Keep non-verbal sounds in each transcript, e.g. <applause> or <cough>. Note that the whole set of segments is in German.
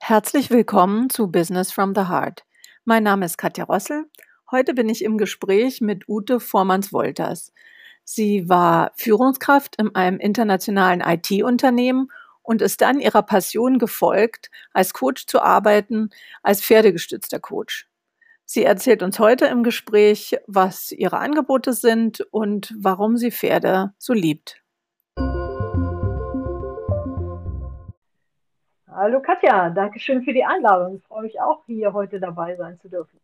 Herzlich willkommen zu Business from the Heart. Mein Name ist Katja Rossel. Heute bin ich im Gespräch mit Ute Vormanns-Wolters. Sie war Führungskraft in einem internationalen IT-Unternehmen und ist dann ihrer Passion gefolgt, als Coach zu arbeiten, als pferdegestützter Coach. Sie erzählt uns heute im Gespräch, was ihre Angebote sind und warum sie Pferde so liebt. Hallo Katja, danke schön für die Einladung. Ich freue mich auch, hier heute dabei sein zu dürfen.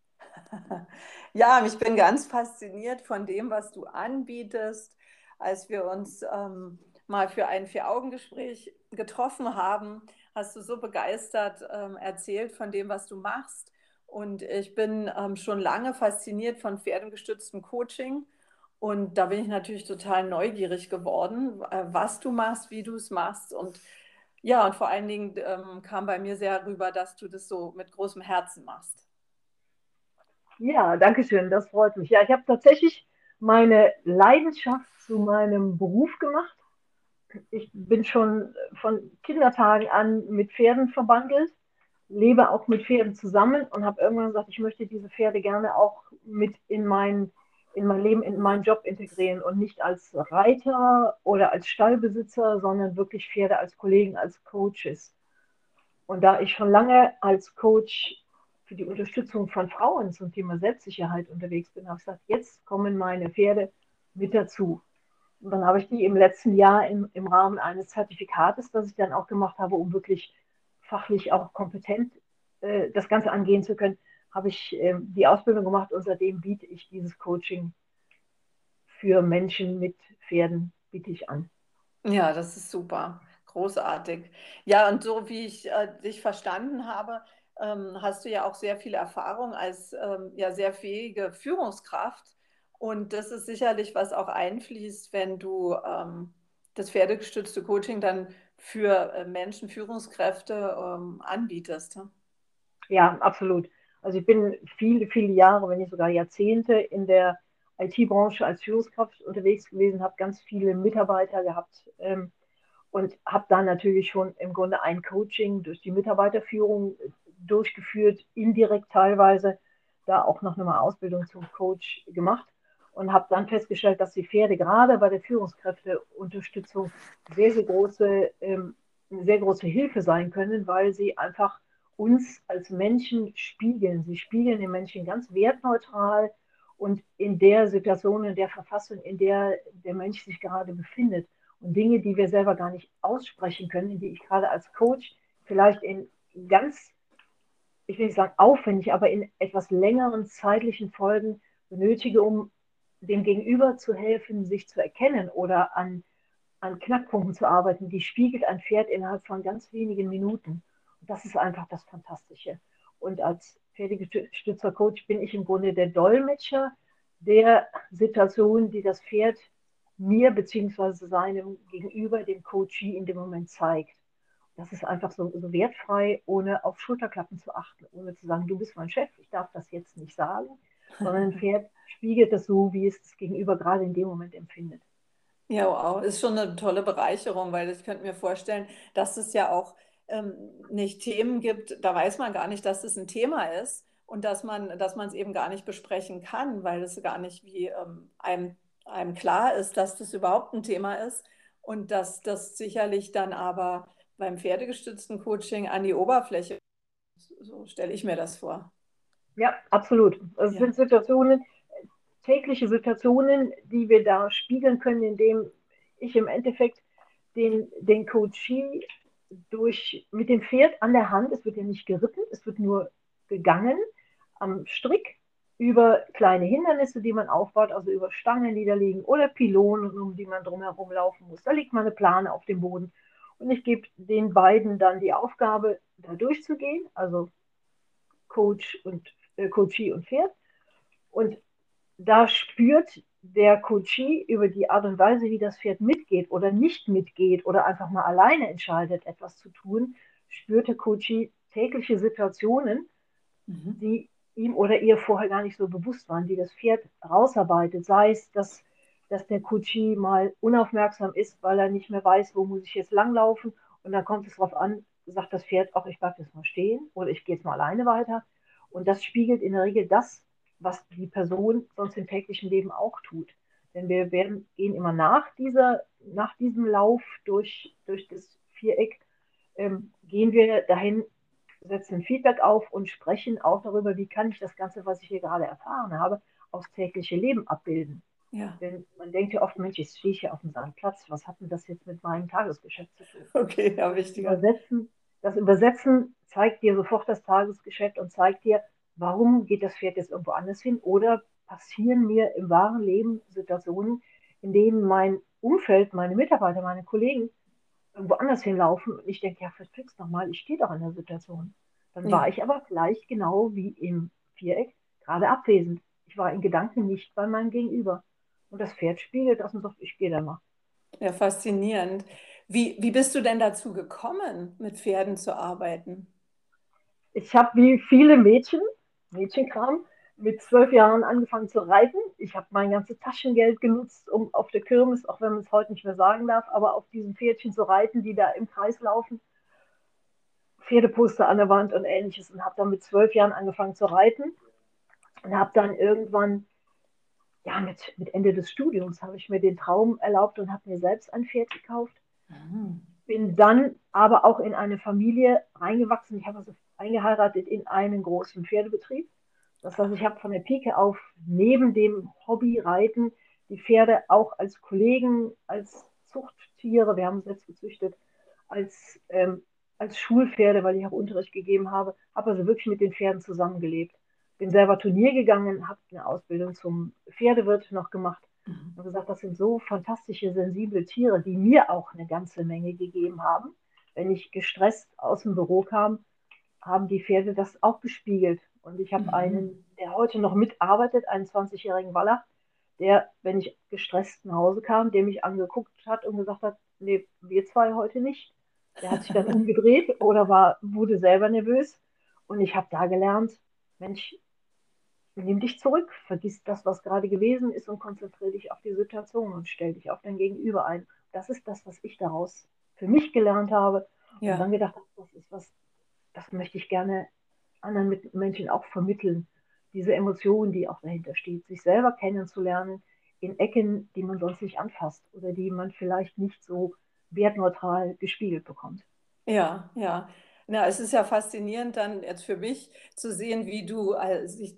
<laughs> Ja, ich bin ganz fasziniert von dem, was du anbietest. Als wir uns ähm, mal für ein Vier-Augen-Gespräch getroffen haben, hast du so begeistert ähm, erzählt von dem, was du machst. Und ich bin ähm, schon lange fasziniert von pferdengestütztem Coaching. Und da bin ich natürlich total neugierig geworden, äh, was du machst, wie du es machst und ja, und vor allen Dingen ähm, kam bei mir sehr rüber, dass du das so mit großem Herzen machst. Ja, danke schön, das freut mich. Ja, ich habe tatsächlich meine Leidenschaft zu meinem Beruf gemacht. Ich bin schon von Kindertagen an mit Pferden verbandelt, lebe auch mit Pferden zusammen und habe irgendwann gesagt, ich möchte diese Pferde gerne auch mit in mein in mein Leben, in meinen Job integrieren und nicht als Reiter oder als Stallbesitzer, sondern wirklich Pferde als Kollegen, als Coaches. Und da ich schon lange als Coach für die Unterstützung von Frauen zum Thema Selbstsicherheit unterwegs bin, habe ich gesagt, jetzt kommen meine Pferde mit dazu. Und dann habe ich die im letzten Jahr im, im Rahmen eines Zertifikates, das ich dann auch gemacht habe, um wirklich fachlich auch kompetent äh, das Ganze angehen zu können, habe ich äh, die Ausbildung gemacht und seitdem biete ich dieses Coaching für Menschen mit Pferden, biete ich an. Ja, das ist super, großartig. Ja, und so wie ich äh, dich verstanden habe, ähm, hast du ja auch sehr viel Erfahrung als ähm, ja, sehr fähige Führungskraft. Und das ist sicherlich, was auch einfließt, wenn du ähm, das pferdegestützte Coaching dann für äh, Menschen, Führungskräfte ähm, anbietest. Ja, absolut. Also ich bin viele, viele Jahre, wenn nicht sogar Jahrzehnte in der IT-Branche als Führungskraft unterwegs gewesen, habe ganz viele Mitarbeiter gehabt ähm, und habe da natürlich schon im Grunde ein Coaching durch die Mitarbeiterführung durchgeführt, indirekt teilweise, da auch noch eine Ausbildung zum Coach gemacht und habe dann festgestellt, dass die Pferde gerade bei der Führungskräfteunterstützung sehr, sehr große, ähm, sehr große Hilfe sein können, weil sie einfach uns als Menschen spiegeln. Sie spiegeln den Menschen ganz wertneutral und in der Situation, in der Verfassung, in der der Mensch sich gerade befindet. Und Dinge, die wir selber gar nicht aussprechen können, die ich gerade als Coach vielleicht in ganz, ich will nicht sagen aufwendig, aber in etwas längeren zeitlichen Folgen benötige, um dem Gegenüber zu helfen, sich zu erkennen oder an, an Knackpunkten zu arbeiten, die spiegelt ein Pferd innerhalb von ganz wenigen Minuten das ist einfach das Fantastische. Und als Pferdegestützer-Coach bin ich im Grunde der Dolmetscher der Situation, die das Pferd mir bzw. seinem Gegenüber, dem Coachie, in dem Moment zeigt. Das ist einfach so, so, wertfrei, ohne auf Schulterklappen zu achten, ohne zu sagen, du bist mein Chef, ich darf das jetzt nicht sagen, sondern ein <laughs> Pferd spiegelt das so, wie es das Gegenüber gerade in dem Moment empfindet. Ja, wow, ist schon eine tolle Bereicherung, weil ich könnte mir vorstellen, dass es ja auch ähm, nicht Themen gibt, da weiß man gar nicht, dass es ein Thema ist und dass man dass man es eben gar nicht besprechen kann, weil es gar nicht wie ähm, einem, einem klar ist, dass das überhaupt ein Thema ist und dass das sicherlich dann aber beim pferdegestützten Coaching an die Oberfläche, so stelle ich mir das vor. Ja, absolut. Es ja. sind Situationen, tägliche Situationen, die wir da spiegeln können, indem ich im Endeffekt den, den Coachee durch, mit dem Pferd an der Hand, es wird ja nicht geritten, es wird nur gegangen am Strick über kleine Hindernisse, die man aufbaut, also über Stangen, die da liegen oder Pylonen, um die man drumherum laufen muss. Da liegt mal eine Plane auf dem Boden. Und ich gebe den beiden dann die Aufgabe, da durchzugehen, also Coach und äh, Coachie und Pferd. Und da spürt der Coachie über die Art und Weise, wie das Pferd mitgeht oder nicht mitgeht oder einfach mal alleine entscheidet, etwas zu tun, spürt der Coachie tägliche Situationen, mhm. die ihm oder ihr vorher gar nicht so bewusst waren, die das Pferd rausarbeitet. Sei es, dass, dass der Coachie mal unaufmerksam ist, weil er nicht mehr weiß, wo muss ich jetzt langlaufen und dann kommt es darauf an, sagt das Pferd auch, ich bleibe jetzt mal stehen oder ich gehe jetzt mal alleine weiter. Und das spiegelt in der Regel das, was die Person sonst im täglichen Leben auch tut. Denn wir werden, gehen immer nach, dieser, nach diesem Lauf durch, durch das Viereck, ähm, gehen wir dahin, setzen Feedback auf und sprechen auch darüber, wie kann ich das Ganze, was ich hier gerade erfahren habe, aufs tägliche Leben abbilden. Ja. Denn man denkt ja oft, Mensch, jetzt stehe ich hier auf dem Sandplatz, was hat denn das jetzt mit meinem Tagesgeschäft zu tun? Okay, ja, wichtig. Übersetzen, das Übersetzen zeigt dir sofort das Tagesgeschäft und zeigt dir, warum geht das Pferd jetzt irgendwo anders hin oder passieren mir im wahren Leben Situationen, in denen mein Umfeld, meine Mitarbeiter, meine Kollegen irgendwo anders hinlaufen und ich denke, ja, verflixt nochmal, ich stehe doch in der Situation. Dann ja. war ich aber gleich genau wie im Viereck gerade abwesend. Ich war in Gedanken nicht bei meinem Gegenüber. Und das Pferd spiegelt das und sagt, ich gehe da mal. Ja, faszinierend. Wie, wie bist du denn dazu gekommen, mit Pferden zu arbeiten? Ich habe wie viele Mädchen, Mädchenkram, mit zwölf Jahren angefangen zu reiten. Ich habe mein ganzes Taschengeld genutzt, um auf der Kirmes, auch wenn man es heute nicht mehr sagen darf, aber auf diesen Pferdchen zu reiten, die da im Kreis laufen. Pferdeposter an der Wand und ähnliches und habe dann mit zwölf Jahren angefangen zu reiten und habe dann irgendwann, ja, mit, mit Ende des Studiums habe ich mir den Traum erlaubt und habe mir selbst ein Pferd gekauft. Mhm. Bin dann aber auch in eine Familie reingewachsen. Ich habe also eingeheiratet in einen großen Pferdebetrieb. Das heißt, ich habe von der Pike auf neben dem Hobby Reiten die Pferde auch als Kollegen, als Zuchttiere, wir haben sie jetzt gezüchtet, als, ähm, als Schulpferde, weil ich auch Unterricht gegeben habe, habe also wirklich mit den Pferden zusammengelebt bin selber Turnier gegangen, habe eine Ausbildung zum Pferdewirt noch gemacht mhm. und gesagt, das sind so fantastische, sensible Tiere, die mir auch eine ganze Menge gegeben haben. Wenn ich gestresst aus dem Büro kam, haben die Pferde das auch gespiegelt. Und ich habe mhm. einen, der heute noch mitarbeitet, einen 20-jährigen Waller, der, wenn ich gestresst nach Hause kam, der mich angeguckt hat und gesagt hat, nee, wir zwei heute nicht. Der hat sich dann <laughs> umgedreht oder war, wurde selber nervös. Und ich habe da gelernt, Mensch, nimm dich zurück, vergiss das, was gerade gewesen ist und konzentriere dich auf die Situation und stell dich auf dein Gegenüber ein. Das ist das, was ich daraus für mich gelernt habe. Ja. Und dann gedacht habe, das ist was, das möchte ich gerne anderen Menschen auch vermitteln. Diese Emotion, die auch dahinter steht, sich selber kennenzulernen in Ecken, die man sonst nicht anfasst oder die man vielleicht nicht so wertneutral gespiegelt bekommt. Ja, ja. Na, es ist ja faszinierend dann jetzt für mich zu sehen, wie du äh, sich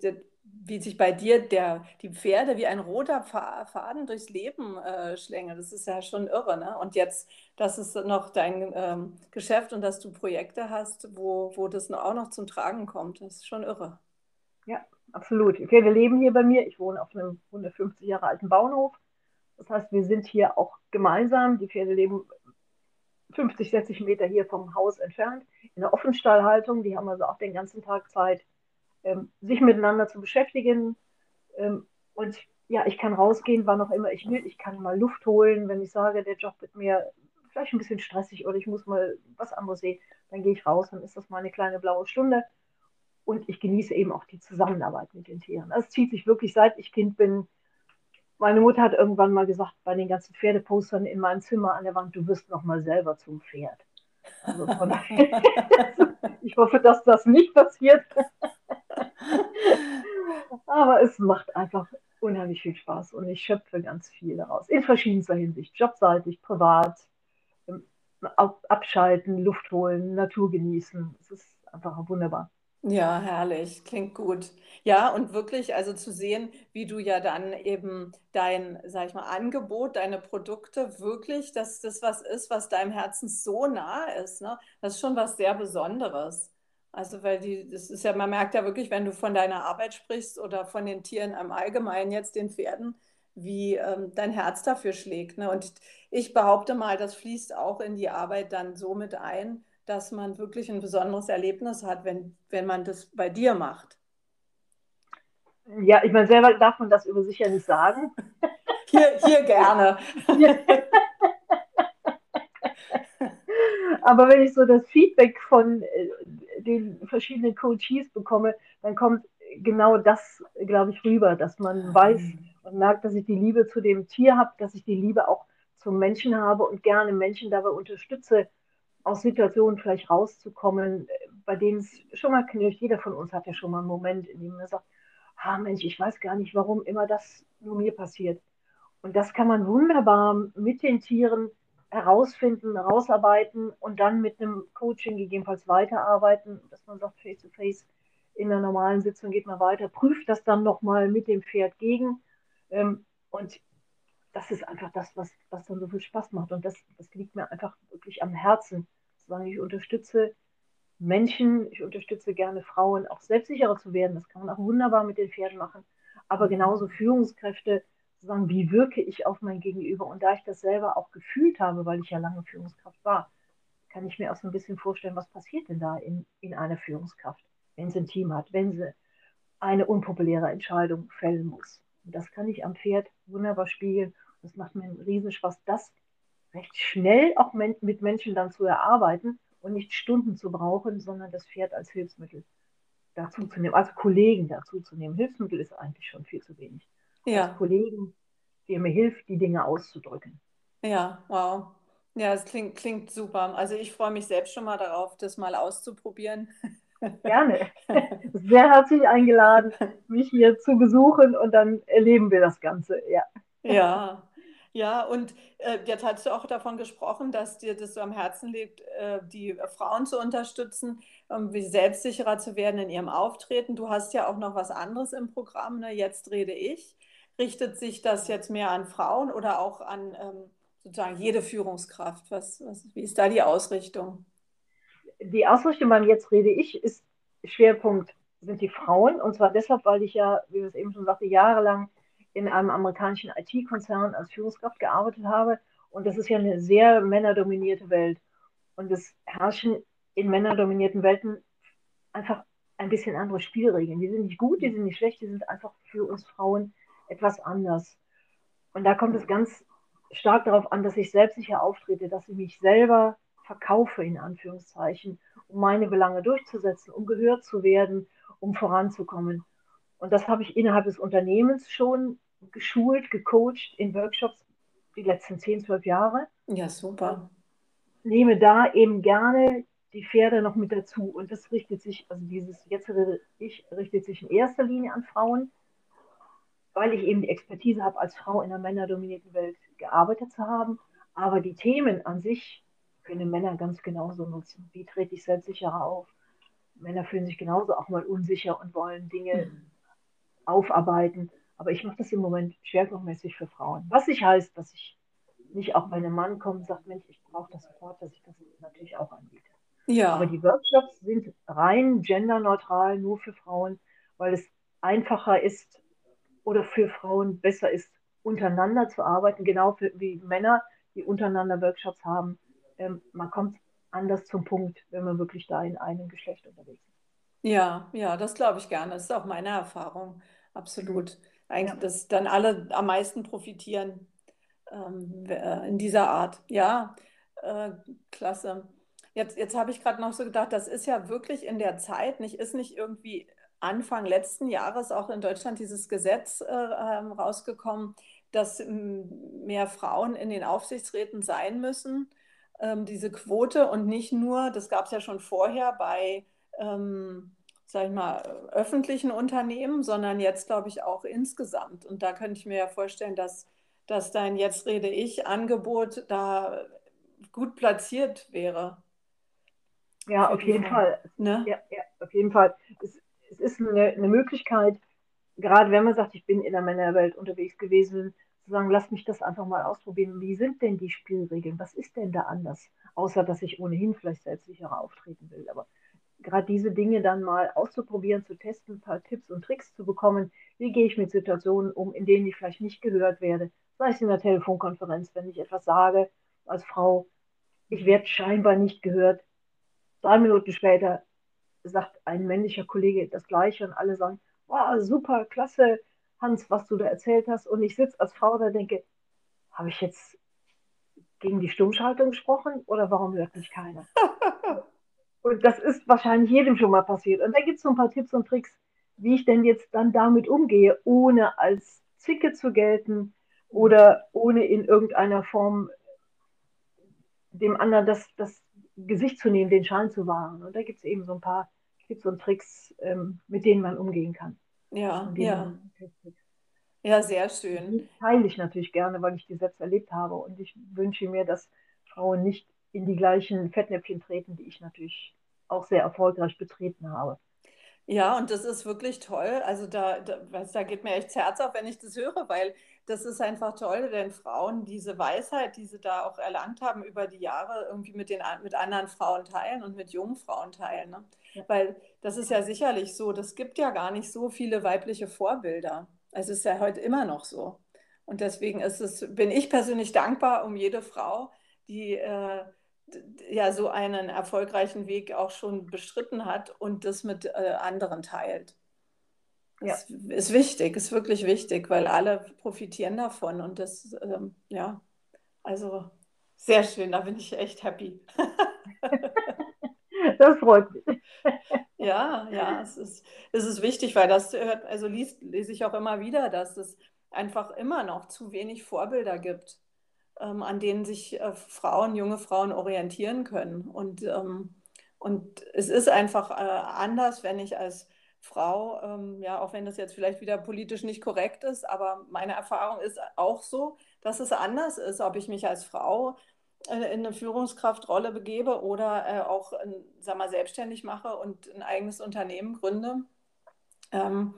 wie sich bei dir der, die Pferde wie ein roter Faden durchs Leben äh, schlängeln. Das ist ja schon irre. Ne? Und jetzt, das ist noch dein ähm, Geschäft und dass du Projekte hast, wo, wo das auch noch zum Tragen kommt. Das ist schon irre. Ja, absolut. Die Pferde leben hier bei mir. Ich wohne auf einem 150 Jahre alten Bauernhof. Das heißt, wir sind hier auch gemeinsam. Die Pferde leben 50, 60 Meter hier vom Haus entfernt in der Offenstallhaltung. Die haben also auch den ganzen Tag Zeit, ähm, sich miteinander zu beschäftigen. Ähm, und ja, ich kann rausgehen, wann auch immer ich will. Ich kann mal Luft holen, wenn ich sage, der Job wird mir vielleicht ein bisschen stressig oder ich muss mal was anderes sehen. Dann gehe ich raus, dann ist das mal eine kleine blaue Stunde. Und ich genieße eben auch die Zusammenarbeit mit den Tieren. Das zieht sich wirklich seit ich Kind bin. Meine Mutter hat irgendwann mal gesagt, bei den ganzen Pferdepostern in meinem Zimmer an der Wand, du wirst noch mal selber zum Pferd. Also <laughs> ich hoffe, dass das nicht passiert. Aber es macht einfach unheimlich viel Spaß und ich schöpfe ganz viel daraus. In verschiedenster Hinsicht. Jobseitig, privat, abschalten, Luft holen, Natur genießen. Es ist einfach wunderbar. Ja, herrlich, klingt gut. Ja, und wirklich, also zu sehen, wie du ja dann eben dein, sag ich mal, Angebot, deine Produkte wirklich, dass das was ist, was deinem Herzen so nah ist, ne? Das ist schon was sehr Besonderes. Also, weil die, das ist ja, man merkt ja wirklich, wenn du von deiner Arbeit sprichst oder von den Tieren im Allgemeinen, jetzt den Pferden, wie ähm, dein Herz dafür schlägt. Ne? Und ich behaupte mal, das fließt auch in die Arbeit dann so mit ein, dass man wirklich ein besonderes Erlebnis hat, wenn, wenn man das bei dir macht. Ja, ich meine, selber darf man das über sich ja nicht sagen. <laughs> Hier, hier gerne. <laughs> Aber wenn ich so das Feedback von äh, den verschiedenen Coaches bekomme, dann kommt genau das, glaube ich, rüber, dass man weiß und merkt, dass ich die Liebe zu dem Tier habe, dass ich die Liebe auch zum Menschen habe und gerne Menschen dabei unterstütze, aus Situationen vielleicht rauszukommen, bei denen es schon mal knirscht. Jeder von uns hat ja schon mal einen Moment, in dem er sagt, ah Mensch, ich weiß gar nicht, warum immer das nur mir passiert. Und das kann man wunderbar mit den Tieren herausfinden, herausarbeiten und dann mit einem Coaching gegebenenfalls weiterarbeiten, dass man sagt, face to face in der normalen Sitzung geht man weiter, prüft das dann nochmal mit dem Pferd gegen. Ähm, und das ist einfach das, was, was dann so viel Spaß macht. Und das, das liegt mir einfach wirklich am Herzen. Ich unterstütze Menschen, ich unterstütze gerne Frauen, auch selbstsicherer zu werden. Das kann man auch wunderbar mit den Pferden machen. Aber genauso Führungskräfte, sagen, wie wirke ich auf mein Gegenüber? Und da ich das selber auch gefühlt habe, weil ich ja lange Führungskraft war, kann ich mir auch so ein bisschen vorstellen, was passiert denn da in, in einer Führungskraft, wenn sie ein Team hat, wenn sie eine unpopuläre Entscheidung fällen muss. Und das kann ich am Pferd wunderbar spiegeln. Das macht mir einen Riesenspaß, das recht schnell auch mit Menschen dann zu erarbeiten und nicht Stunden zu brauchen, sondern das Pferd als Hilfsmittel dazu zu nehmen, als Kollegen dazu zu nehmen. Hilfsmittel ist eigentlich schon viel zu wenig. Ja. Als Kollegen, der mir hilft, die Dinge auszudrücken. Ja, wow. Ja, es klingt, klingt super. Also ich freue mich selbst schon mal darauf, das mal auszuprobieren. <laughs> Gerne. Sehr herzlich eingeladen, mich hier zu besuchen und dann erleben wir das Ganze. Ja. Ja, ja, und äh, jetzt hast du auch davon gesprochen, dass dir das so am Herzen liegt, äh, die Frauen zu unterstützen, um wie selbstsicherer zu werden in ihrem Auftreten. Du hast ja auch noch was anderes im Programm, ne? Jetzt rede ich. Richtet sich das jetzt mehr an Frauen oder auch an ähm, sozusagen jede Führungskraft? Was, was, wie ist da die Ausrichtung? Die Ausrichtung beim Jetzt rede ich ist Schwerpunkt sind die Frauen. Und zwar deshalb, weil ich ja, wie wir es eben schon sagte, jahrelang in einem amerikanischen IT-Konzern als Führungskraft gearbeitet habe. Und das ist ja eine sehr männerdominierte Welt. Und es herrschen in männerdominierten Welten einfach ein bisschen andere Spielregeln. Die sind nicht gut, die sind nicht schlecht, die sind einfach für uns Frauen etwas anders. Und da kommt es ganz stark darauf an, dass ich selbstsicher auftrete, dass ich mich selber verkaufe, in Anführungszeichen, um meine Belange durchzusetzen, um gehört zu werden, um voranzukommen. Und das habe ich innerhalb des Unternehmens schon geschult, gecoacht in Workshops die letzten 10, 12 Jahre. Ja, super. Nehme da eben gerne die Pferde noch mit dazu. Und das richtet sich, also dieses jetzt ich richtet sich in erster Linie an Frauen, weil ich eben die Expertise habe, als Frau in einer männerdominierten Welt gearbeitet zu haben. Aber die Themen an sich können Männer ganz genauso nutzen. Wie trete ich selbstsicherer auf? Männer fühlen sich genauso auch mal unsicher und wollen Dinge mhm. aufarbeiten. Aber ich mache das im Moment schwerpunktmäßig für Frauen. Was nicht heißt, dass ich nicht auch bei einem Mann komme und sage, Mensch, ich brauche das sofort, dass ich das natürlich auch anbiete. Ja. Aber die Workshops sind rein genderneutral, nur für Frauen, weil es einfacher ist oder für Frauen besser ist, untereinander zu arbeiten, genau für, wie Männer, die untereinander Workshops haben. Ähm, man kommt anders zum Punkt, wenn man wirklich da in einem Geschlecht unterwegs ist. Ja, ja, das glaube ich gerne. Das ist auch meine Erfahrung. Absolut. Eigentlich, ja. dass dann alle am meisten profitieren ähm, äh, in dieser Art. Ja, äh, klasse. Jetzt, jetzt habe ich gerade noch so gedacht, das ist ja wirklich in der Zeit, nicht, ist nicht irgendwie Anfang letzten Jahres auch in Deutschland dieses Gesetz äh, ähm, rausgekommen, dass mehr Frauen in den Aufsichtsräten sein müssen, ähm, diese Quote und nicht nur, das gab es ja schon vorher bei ähm, sag ich mal, öffentlichen Unternehmen, sondern jetzt, glaube ich, auch insgesamt. Und da könnte ich mir ja vorstellen, dass, dass dein Jetzt rede ich Angebot da gut platziert wäre. Ja, auf jeden Fall. Ne? Ja, ja, auf jeden Fall. Ist eine, eine, Möglichkeit, gerade wenn man sagt, ich bin in der Männerwelt unterwegs gewesen, zu sagen, lass mich das einfach mal ausprobieren. Wie sind denn die Spielregeln? Was ist denn da anders? Außer, dass ich ohnehin vielleicht selbstsicherer auftreten will. Aber gerade diese Dinge dann mal auszuprobieren, zu testen, ein paar Tipps und Tricks zu bekommen. Wie gehe ich mit Situationen um, in denen ich vielleicht nicht gehört werde? Sei es in der Telefonkonferenz, wenn ich etwas sage als Frau, ich werde scheinbar nicht gehört. Drei Minuten später sagt ein männlicher Kollege das Gleiche und alle sagen, wow, super, klasse, Hans, was du da erzählt hast. Und ich sitze als Frau da und denke, habe ich jetzt gegen die Stummschaltung gesprochen oder warum hört mich keiner? <laughs> Und das ist wahrscheinlich jedem schon mal passiert. Und da gibt es so ein paar Tipps und Tricks, wie ich denn jetzt dann damit umgehe, ohne als Zicke zu gelten oder ohne in irgendeiner Form dem anderen das, das Gesicht zu nehmen, den Schein zu wahren. Und da gibt es eben so ein paar Tipps und Tricks, ähm, mit denen man umgehen kann. Ja, ja. Ja, sehr schön. Die teile ich natürlich gerne, weil ich die selbst erlebt habe. Und ich wünsche mir, dass Frauen nicht in die gleichen Fettnäpfchen treten, die ich natürlich auch sehr erfolgreich betreten habe. Ja, und das ist wirklich toll. Also da, da, da geht mir echt das Herz auf, wenn ich das höre, weil das ist einfach toll, wenn Frauen diese Weisheit, die sie da auch erlangt haben über die Jahre, irgendwie mit, den, mit anderen Frauen teilen und mit jungen Frauen teilen. Ne? Ja. Weil das ist ja sicherlich so, das gibt ja gar nicht so viele weibliche Vorbilder. Also es ist ja heute immer noch so. Und deswegen ist es, bin ich persönlich dankbar um jede Frau, die äh, ja so einen erfolgreichen Weg auch schon bestritten hat und das mit äh, anderen teilt. Ja. Das ist wichtig, ist wirklich wichtig, weil alle profitieren davon und das, ähm, ja, also sehr schön, da bin ich echt happy. <laughs> das freut mich. Ja, ja, es ist, es ist wichtig, weil das hört, also liest, lese ich auch immer wieder, dass es einfach immer noch zu wenig Vorbilder gibt ähm, an denen sich äh, Frauen, junge Frauen orientieren können. Und, ähm, und es ist einfach äh, anders, wenn ich als Frau, ähm, ja, auch wenn das jetzt vielleicht wieder politisch nicht korrekt ist, aber meine Erfahrung ist auch so, dass es anders ist, ob ich mich als Frau äh, in eine Führungskraftrolle begebe oder äh, auch, sag mal, selbstständig mache und ein eigenes Unternehmen gründe. Ähm,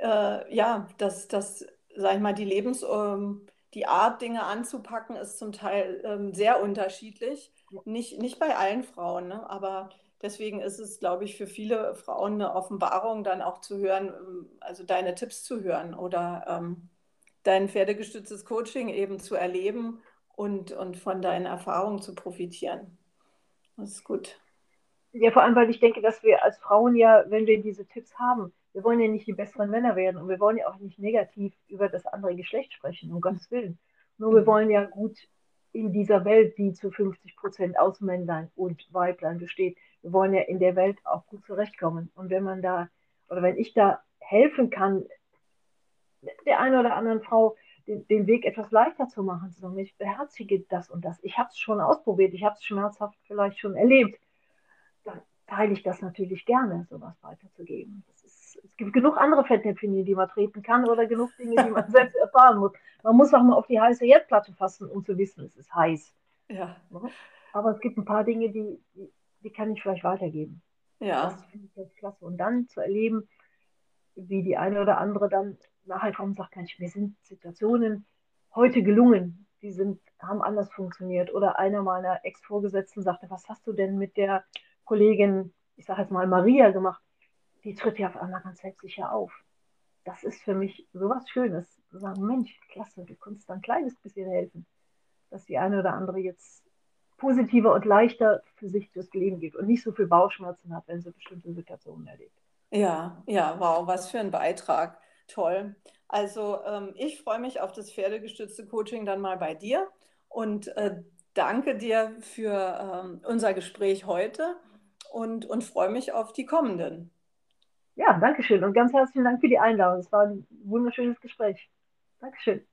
äh, ja, dass das, sag ich mal, die Lebens, ähm, die Art, Dinge anzupacken, ist zum Teil ähm, sehr unterschiedlich. Nicht, nicht bei allen Frauen, ne? aber deswegen ist es, glaube ich, für viele Frauen eine Offenbarung, dann auch zu hören, ähm, also deine Tipps zu hören oder ähm, dein pferdegestütztes Coaching eben zu erleben und, und von deinen Erfahrungen zu profitieren. Das ist gut. Ja, vor allem, weil ich denke, dass wir als Frauen ja, wenn wir diese Tipps haben, wir wollen ja nicht die besseren Männer werden und wir wollen ja auch nicht negativ über das andere Geschlecht sprechen, um Gottes Willen. Nur wir mhm. wollen ja gut in dieser Welt, die zu 50 Prozent aus Männlein und Weiblein besteht, wir wollen ja in der Welt auch gut zurechtkommen. Und wenn man da, oder wenn ich da helfen kann, der einen oder anderen Frau den, den Weg etwas leichter zu machen, zu sagen, ich beherzige das und das. Ich habe es schon ausprobiert, ich habe es schmerzhaft vielleicht schon erlebt. Dann teile ich das natürlich gerne, sowas weiterzugeben. Das es gibt genug andere Fettnäpfchen, die man treten kann oder genug Dinge, die man <laughs> selbst erfahren muss. Man muss auch mal auf die heiße Herdplatte fassen, um zu wissen, es ist heiß. Ja. Aber es gibt ein paar Dinge, die, die, die kann ich vielleicht weitergeben. Ja. Das finde ich jetzt klasse. Und dann zu erleben, wie die eine oder andere dann nachher kommt und sagt, Mensch, mir sind Situationen heute gelungen, die sind, haben anders funktioniert. Oder einer meiner Ex-Vorgesetzten sagte, was hast du denn mit der Kollegin, ich sage jetzt mal Maria gemacht? die tritt ja auf einmal ganz selbstsicher auf. Das ist für mich sowas Schönes, zu sagen, Mensch, klasse, du kannst ein kleines bisschen helfen, dass die eine oder andere jetzt positiver und leichter für sich durchs Leben geht und nicht so viel Bauchschmerzen hat, wenn sie bestimmte Situationen erlebt. Ja, ja, wow, was für ein Beitrag. Toll. Also ähm, ich freue mich auf das pferdegestützte Coaching dann mal bei dir und äh, danke dir für ähm, unser Gespräch heute und, und freue mich auf die kommenden. Ja, danke schön und ganz herzlichen Dank für die Einladung. Es war ein wunderschönes Gespräch. Dankeschön.